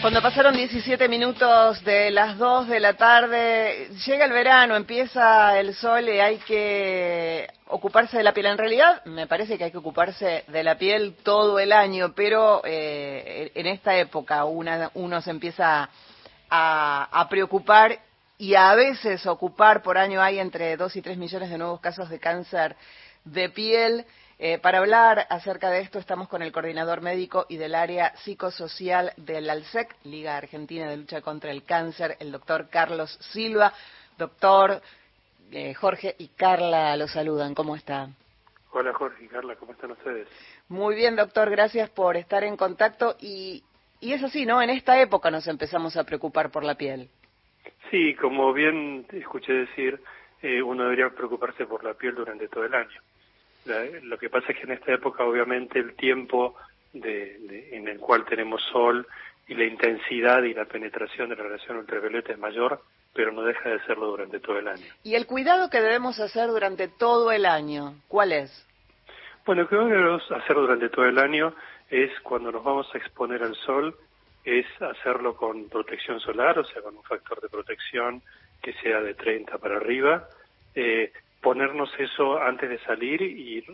Cuando pasaron 17 minutos de las 2 de la tarde, llega el verano, empieza el sol y hay que ocuparse de la piel. En realidad, me parece que hay que ocuparse de la piel todo el año, pero eh, en esta época uno se empieza a, a preocupar y a veces ocupar por año hay entre 2 y 3 millones de nuevos casos de cáncer de piel. Eh, para hablar acerca de esto estamos con el coordinador médico y del área psicosocial del ALSEC, Liga Argentina de Lucha contra el Cáncer, el doctor Carlos Silva. Doctor eh, Jorge y Carla lo saludan. ¿Cómo está? Hola Jorge y Carla, ¿cómo están ustedes? Muy bien, doctor, gracias por estar en contacto. Y, y es así, ¿no? En esta época nos empezamos a preocupar por la piel. Sí, como bien escuché decir, eh, uno debería preocuparse por la piel durante todo el año lo que pasa es que en esta época obviamente el tiempo de, en el cual tenemos sol y la intensidad y la penetración de la radiación ultravioleta es mayor, pero no deja de serlo durante todo el año. ¿Y el cuidado que debemos hacer durante todo el año, cuál es? Bueno, cuidado que debemos hacer durante todo el año es cuando nos vamos a exponer al sol, es hacerlo con protección solar, o sea, con un factor de protección que sea de 30 para arriba, eh, ponernos eso antes de salir y,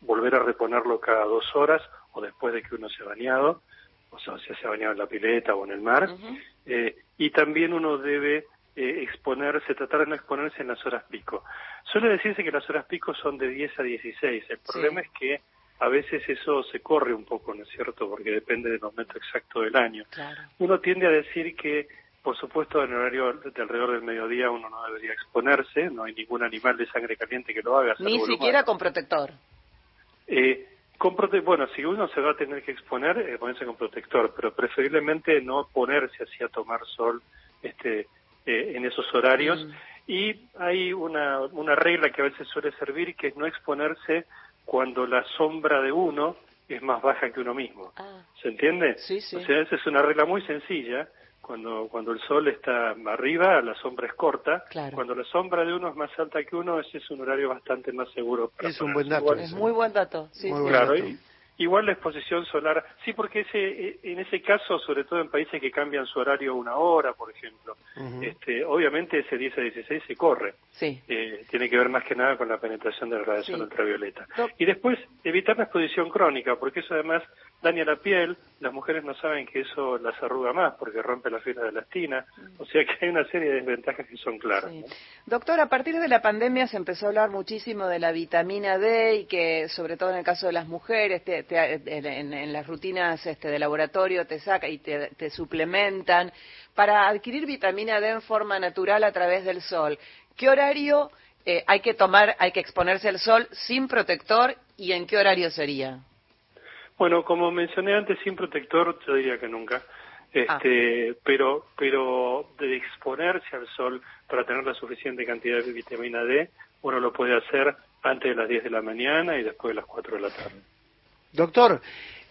volver a reponerlo cada dos horas o después de que uno se ha bañado, o sea, si se ha bañado en la pileta o en el mar. eh, y también uno debe eh, exponerse, tratar de no exponerse en las horas pico. Suele decirse que las horas pico son de 10 a 16. El problema es que a veces eso se corre un poco, ¿no es cierto? Porque depende del momento exacto del año. Uno tiende a decir que por supuesto, en horario de alrededor del mediodía uno no debería exponerse, no hay ningún animal de sangre caliente que lo haga. Ni siquiera con protector. Eh, con bueno, si uno se va a tener que exponer, eh, ponerse con protector, pero preferiblemente no ponerse así a tomar sol este, eh, en esos horarios. Mm. Y hay una, una regla que a veces suele servir, que es no exponerse cuando la sombra de uno es más baja que uno mismo. Ah. ¿Se entiende? Sí, sí. O sea, esa es una regla muy sencilla cuando, cuando el sol está arriba, la sombra es corta. Cuando la sombra de uno es más alta que uno, ese es un horario bastante más seguro. Para es un buen dato. Es muy buen dato. Sí, claro, igual la exposición solar, sí, porque ese, e, en ese caso, sobre todo en países que cambian su horario una hora, por ejemplo, este, obviamente ese 10 a 16 se corre. Sí. Eh, tiene que ver más que nada con la penetración de la radiación ultravioleta. Y después, evitar la exposición crónica, porque eso además daña la piel, las mujeres no saben que eso las arruga más porque rompe la fibra de la estina, mm. o sea que hay una serie de desventajas que son claras. Doctor, a partir de la pandemia se empezó a hablar muchísimo de la vitamina D y que sobre todo en el caso de las mujeres, en, las rutinas este, de laboratorio te saca y te, suplementan para adquirir vitamina D en forma natural a través del sol. ¿Qué horario eh, hay que tomar, hay que exponerse al sol sin protector y en qué horario sería? Bueno, como mencioné antes, sin protector, yo diría que nunca. Este, ah. pero, pero de exponerse al sol para tener la suficiente cantidad de vitamina D, uno lo puede hacer antes de las 10 de la mañana y después de las 4 de la tarde. Doctor,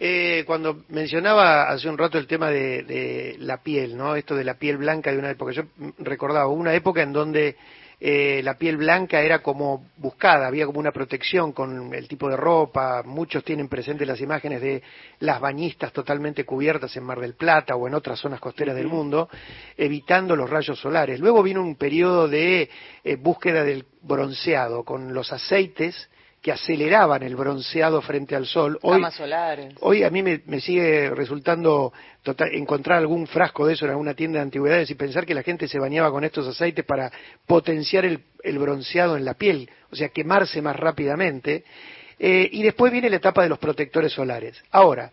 eh, cuando mencionaba hace un rato el tema de, de, la piel, ¿no? Esto de la piel blanca de una época, yo recordaba una época en donde eh, la piel blanca era como buscada, había como una protección con el tipo de ropa, muchos tienen presentes las imágenes de las bañistas totalmente cubiertas en Mar del Plata o en otras zonas costeras del mundo, evitando los rayos solares. Luego vino un periodo de eh, búsqueda del bronceado con los aceites que aceleraban el bronceado frente al sol. Hoy, solares. hoy a mí me, sigue resultando encontrar algún frasco de eso en alguna tienda de antigüedades y pensar que la gente se bañaba con estos aceites para potenciar el, bronceado en la piel, o sea, quemarse más rápidamente. Eh, y después viene la etapa de los protectores solares. Ahora,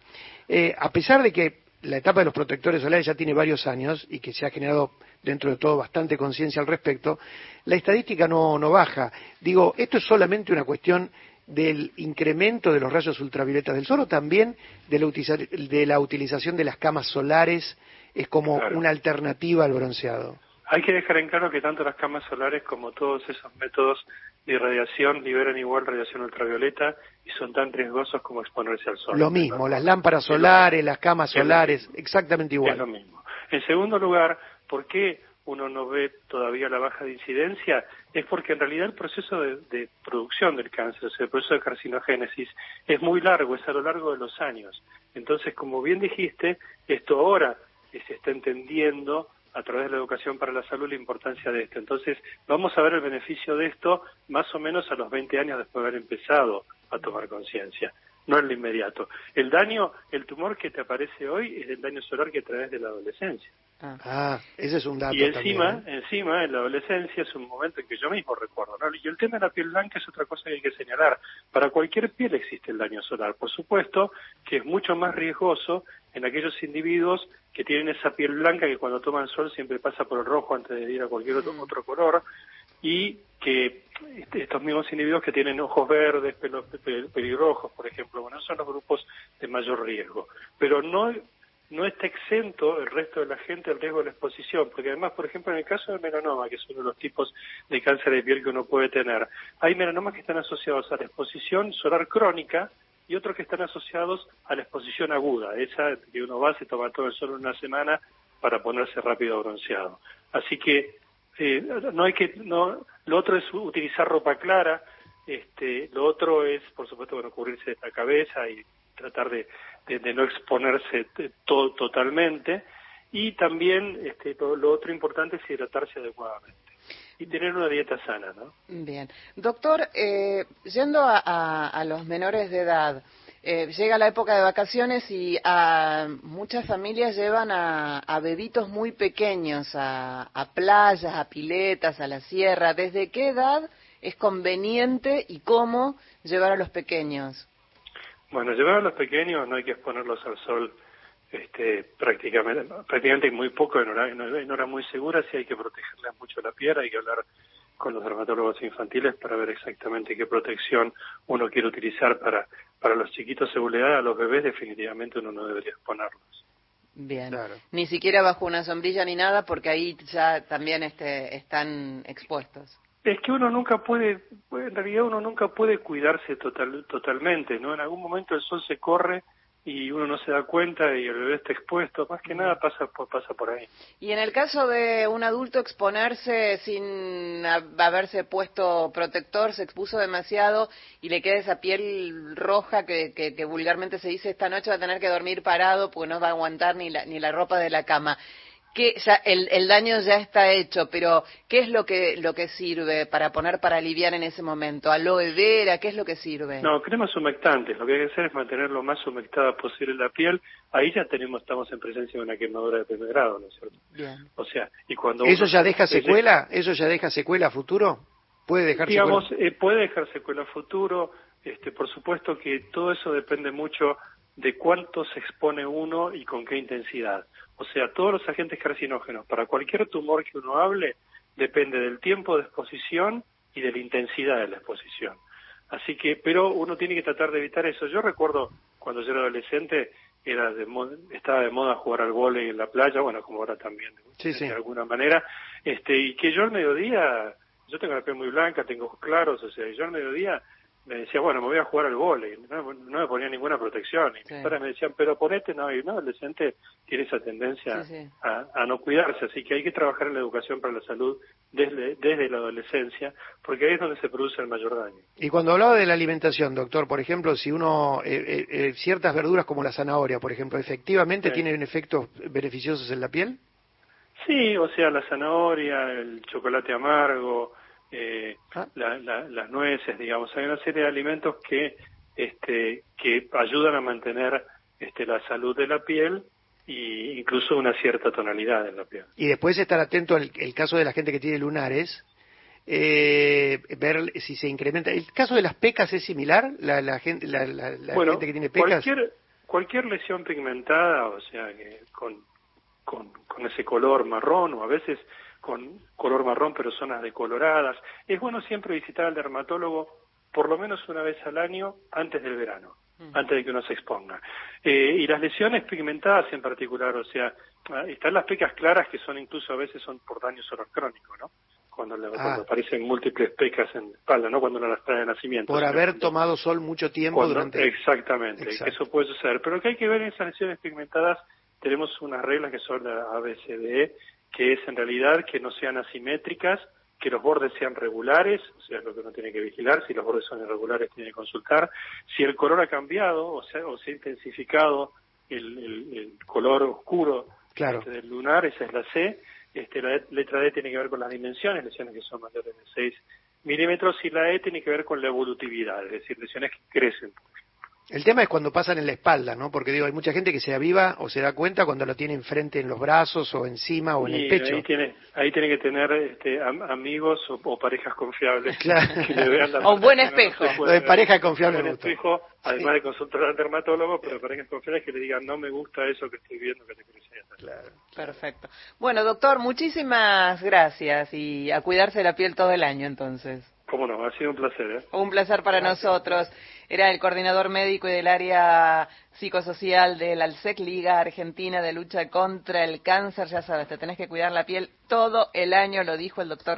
eh, a pesar de que la etapa de los protectores solares ya tiene varios años y que se ha generado dentro de todo bastante conciencia al respecto, la estadística no, no baja. Digo, esto es solamente una cuestión del incremento de los rayos ultravioletas del sol o también de la, de la utilización de las camas solares es como una alternativa al bronceado. Hay que dejar en claro que tanto las camas solares como todos esos métodos de irradiación liberan igual radiación ultravioleta y son tan riesgosos como exponerse al sol. Lo mismo, las lámparas solares, las camas solares, exactamente igual. Es lo mismo. En segundo lugar, ¿por qué uno no ve todavía la baja de incidencia? Es porque en realidad el proceso de, producción del cáncer, o sea, el proceso de carcinogénesis, es muy largo, es a lo largo de los años. Entonces, como bien dijiste, esto ahora se está entendiendo a través de la educación para la salud la importancia de esto. Entonces, vamos a ver el beneficio de esto más o menos a los 20 años después de haber empezado a tomar conciencia, no en lo inmediato. El daño, el tumor que te aparece hoy es el daño solar que traes de la adolescencia. Ah. ah, ese es un dato. Y encima, ¿eh? encima, en la adolescencia es un momento en que yo mismo recuerdo. ¿no? Y el tema de la piel blanca es otra cosa que hay que señalar. Para cualquier piel existe el daño solar. Por supuesto que es mucho más riesgoso en aquellos individuos que tienen esa piel blanca que cuando toman sol siempre pasa por el rojo antes de ir a cualquier otro, mm. otro color y que este, estos mismos individuos que tienen ojos verdes, pelos pelirrojos, por ejemplo, bueno, son los grupos de mayor riesgo. Pero no no está exento el resto de la gente del riesgo de la exposición, porque además, por ejemplo, en el caso del melanoma, que es uno de los tipos de cáncer de piel que uno puede tener, hay melanomas que están asociados a la exposición solar crónica y otros que están asociados a la exposición aguda, esa que uno va, se toma todo el sol en una semana para ponerse rápido bronceado. Así que eh, no hay que, no, lo otro es utilizar ropa clara, este, lo otro es, por supuesto, bueno, cubrirse la cabeza y tratar de, de, no exponerse todo, totalmente y también este, lo, otro importante es hidratarse adecuadamente y tener una dieta sana, ¿no? Bien. Doctor, eh, yendo a, a, los menores de edad, eh, llega la época de vacaciones y a muchas familias llevan a, a bebitos muy pequeños a, a, playas, a piletas, a la sierra. ¿Desde qué edad es conveniente y cómo llevar a los pequeños? Bueno, llevar a los pequeños no hay que exponerlos al sol este, prácticamente, prácticamente muy poco en hora, en hora muy segura, sí hay que protegerles mucho la piel, hay que hablar con los dermatólogos infantiles para ver exactamente qué protección uno quiere utilizar para, para los chiquitos seguridad, a los bebés definitivamente uno no debería exponerlos. Bien, ni siquiera bajo una sombrilla ni nada porque ahí ya también este, están expuestos. Es que uno nunca puede, en realidad uno nunca puede cuidarse total, totalmente, ¿no? En algún momento el sol se corre y uno no se da cuenta y el bebé está expuesto, más que nada pasa por, pasa por ahí. Y en el caso de un adulto exponerse sin haberse puesto protector, se expuso demasiado y le queda esa piel roja que, que, que vulgarmente se dice esta noche va a tener que dormir parado porque no va a aguantar ni la, ni la ropa de la cama que ya el, el, daño ya está hecho, pero ¿qué es lo que lo que sirve para poner para aliviar en ese momento? ¿Aloe vera? ¿Qué es lo que sirve? No, cremas humectantes. Lo que hay que hacer es mantener lo más humectada posible la piel. Ahí ya tenemos estamos en presencia de una quemadura de primer grado, ¿no es cierto? Bien. O sea, y cuando ¿Eso ya deja secuela? ¿Eso ya deja secuela a futuro? ¿Puede dejar Digamos, Eh, puede dejar secuela a futuro. Este, por supuesto que todo eso depende mucho de cuánto se expone uno y con qué intensidad. O sea, todos los agentes carcinógenos, para cualquier tumor que uno hable, depende del tiempo de exposición y de la intensidad de la exposición. Así que, pero uno tiene que tratar de evitar eso. Yo recuerdo cuando yo era adolescente, era de estaba de moda jugar al vóley en la playa, bueno, como ahora también, de alguna manera, este, y que yo al mediodía, yo tengo la piel muy blanca, tengo ojos claros, o sea, yo al mediodía me decía, bueno, me voy a jugar al vóley, no, me ponía ninguna protección. Y mis padres me decían, pero ponete, no, y no, el adolescente tiene esa tendencia A, no cuidarse, así que hay que trabajar en la educación para la salud desde, desde la adolescencia, porque ahí es donde se produce el mayor daño. Y cuando hablaba de la alimentación, doctor, por ejemplo, si uno, eh, eh, eh ciertas verduras como la zanahoria, por ejemplo, ¿efectivamente tienen efectos beneficiosos en la piel? Sí, o sea, la zanahoria, el chocolate amargo, eh, ah. las nueces, digamos. Hay una serie de alimentos que, este, que ayudan a mantener este, la salud de la piel e incluso una cierta tonalidad en la piel. Y después estar atento al el caso de la gente que tiene lunares, eh, ver si se incrementa. ¿El caso de las pecas es similar? ¿La, la gente, la, gente que tiene pecas? Cualquier, cualquier lesión pigmentada, o sea, que con, con, con ese color marrón o a veces con color marrón pero zonas decoloradas. Es bueno siempre visitar al dermatólogo por lo menos una vez al año antes del verano, antes de que uno se exponga. Eh, y las lesiones pigmentadas en particular, o sea, ah, están las pecas claras que son incluso a veces son por daño solar crónico, ¿no? Cuando, ah. aparecen múltiples pecas en la espalda, ¿no? Cuando uno las trae de nacimiento. Por haber tomado sol mucho tiempo durante... Exactamente, eso puede suceder. Pero lo que hay que ver en esas lesiones pigmentadas, tenemos unas reglas que son la ABCDE, que es en realidad que no sean asimétricas, que los bordes sean regulares, o sea, lo que uno tiene que vigilar, si los bordes son irregulares tiene que consultar, si el color ha cambiado, o sea, o se ha intensificado el, color oscuro Claro. Este, del lunar, esa es la C. Este, la letra D tiene que ver con las dimensiones, lesiones que son mayores de 6 milímetros, y la E tiene que ver con la evolutividad, es decir, lesiones que crecen. El tema es cuando pasan en la espalda, ¿no? Porque digo, hay mucha gente que se aviva o se da cuenta cuando lo tiene enfrente en los brazos o encima o en Y el pecho. Ahí tiene, ahí tiene que tener este, am- amigos o, o parejas confiables Claro. que le vean la O un buen no espejo. Lo de pareja confiable Un gustó. espejo, además de consultar al dermatólogo, pero parejas confiables que le digan, no me gusta eso que estoy viendo que te crece. Claro. Perfecto. Bueno, doctor, muchísimas gracias y a cuidarse la piel todo el año entonces. Cómo no, ha sido un placer, ¿eh? Un placer para nosotros. Era el coordinador médico y del área psicosocial del ALSEC Liga Argentina de lucha contra el cáncer. Ya sabes, te tenés que cuidar la piel todo el año, lo dijo el doctor